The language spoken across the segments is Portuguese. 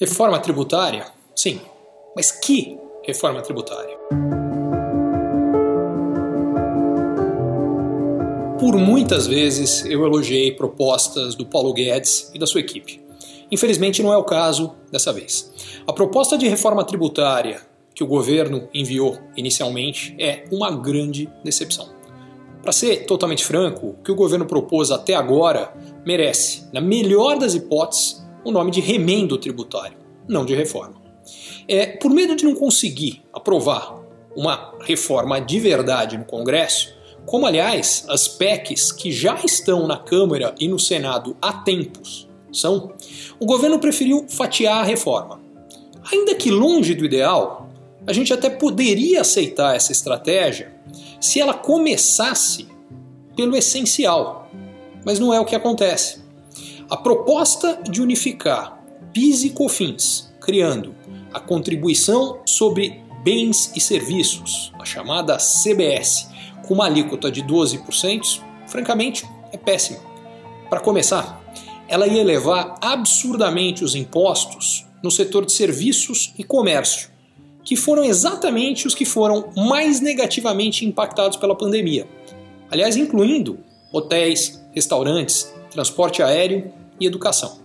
Reforma tributária? Sim. Mas que reforma tributária? Por muitas vezes eu elogiei propostas do Paulo Guedes e da sua equipe. Infelizmente não é o caso dessa vez. A proposta de reforma tributária que o governo enviou inicialmente é uma grande decepção. Para ser totalmente franco, o que o governo propôs até agora merece, na melhor das hipóteses, o nome de remendo tributário, não de reforma. É, por medo de não conseguir aprovar uma reforma de verdade no Congresso, como aliás as PECs que já estão na Câmara e no Senado há tempos são, o governo preferiu fatiar a reforma. Ainda que longe do ideal, a gente até poderia aceitar essa estratégia se ela começasse pelo essencial, mas não é o que acontece. A proposta de unificar PIS e COFINS, criando a contribuição sobre bens e serviços, a chamada CBS, com uma alíquota de 12%, francamente, é péssima. Para começar, ela ia elevar absurdamente os impostos no setor de serviços e comércio, que foram exatamente os que foram mais negativamente impactados pela pandemia. Aliás, incluindo hotéis, restaurantes, transporte aéreo e educação.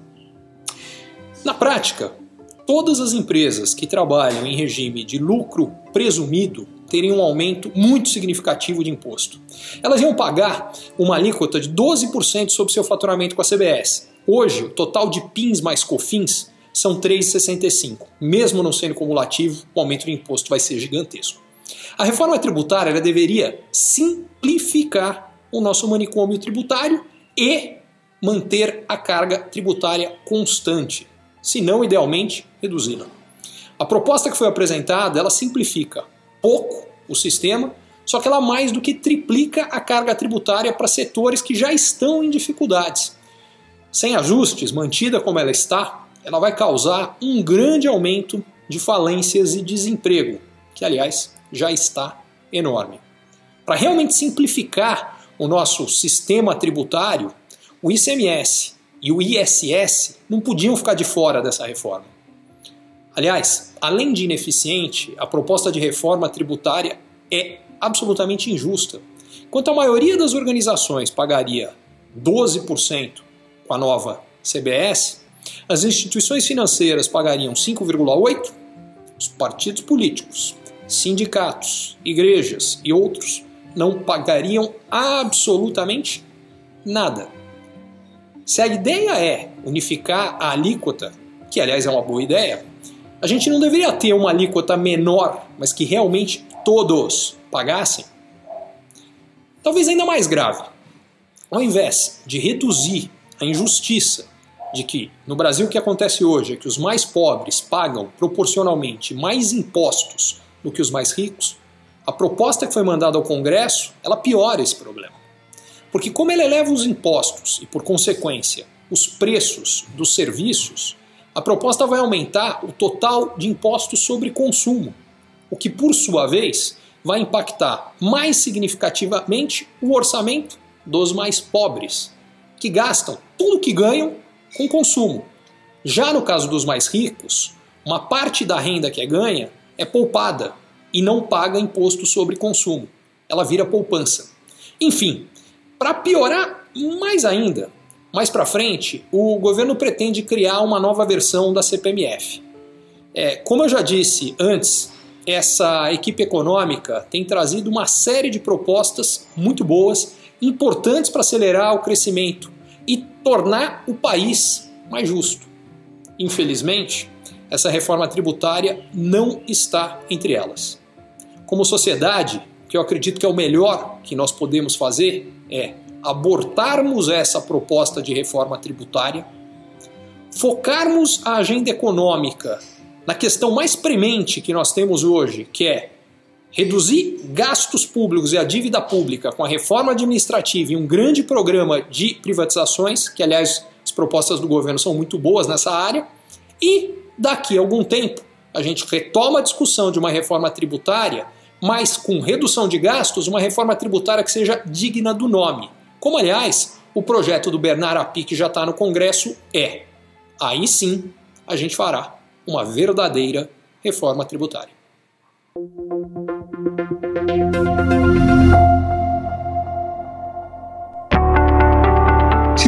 Na prática, todas as empresas que trabalham em regime de lucro presumido teriam um aumento muito significativo de imposto. Elas iam pagar uma alíquota de 12% sobre seu faturamento com a CBS. Hoje, o total de PINs mais COFINS são 3,65. Mesmo não sendo cumulativo, o aumento de imposto vai ser gigantesco. A reforma tributária deveria simplificar o nosso manicômio tributário e manter a carga tributária constante, se não idealmente reduzi-la. A proposta que foi apresentada, ela simplifica pouco o sistema, só que ela mais do que triplica a carga tributária para setores que já estão em dificuldades. Sem ajustes, mantida como ela está, ela vai causar um grande aumento de falências e desemprego, que aliás já está enorme. Para realmente simplificar o nosso sistema tributário, o ICMS e o ISS não podiam ficar de fora dessa reforma. Aliás, além de ineficiente, a proposta de reforma tributária é absolutamente injusta. Enquanto a maioria das organizações pagaria 12% com a nova CBS, as instituições financeiras pagariam 5,8%, os partidos políticos, sindicatos, igrejas e outros não pagariam absolutamente nada. Se a ideia é unificar a alíquota, que aliás é uma boa ideia, a gente não deveria ter uma alíquota menor, mas que realmente todos pagassem? Talvez ainda mais grave. Ao invés de reduzir a injustiça de que no Brasil o que acontece hoje é que os mais pobres pagam proporcionalmente mais impostos do que os mais ricos, a proposta que foi mandada ao Congresso, ela piora esse problema. Porque como ele eleva os impostos e por consequência os preços dos serviços, a proposta vai aumentar o total de impostos sobre consumo, o que por sua vez vai impactar mais significativamente o orçamento dos mais pobres, que gastam tudo que ganham com consumo. Já no caso dos mais ricos, uma parte da renda que é ganha é poupada e não paga imposto sobre consumo. Ela vira poupança. Enfim, para piorar mais ainda, mais para frente, o governo pretende criar uma nova versão da CPMF. É, como eu já disse antes, essa equipe econômica tem trazido uma série de propostas muito boas, importantes para acelerar o crescimento e tornar o país mais justo. Infelizmente, essa reforma tributária não está entre elas. Como sociedade, que eu acredito que é o melhor que nós podemos fazer é abortarmos essa proposta de reforma tributária, focarmos a agenda econômica na questão mais premente que nós temos hoje, que é reduzir gastos públicos e a dívida pública com a reforma administrativa e um grande programa de privatizações, que aliás as propostas do governo são muito boas nessa área, e daqui a algum tempo a gente retoma a discussão de uma reforma tributária, mas com redução de gastos, uma reforma tributária que seja digna do nome. Como aliás o projeto do Bernard Api, que já está no Congresso, é. Aí sim a gente fará uma verdadeira reforma tributária.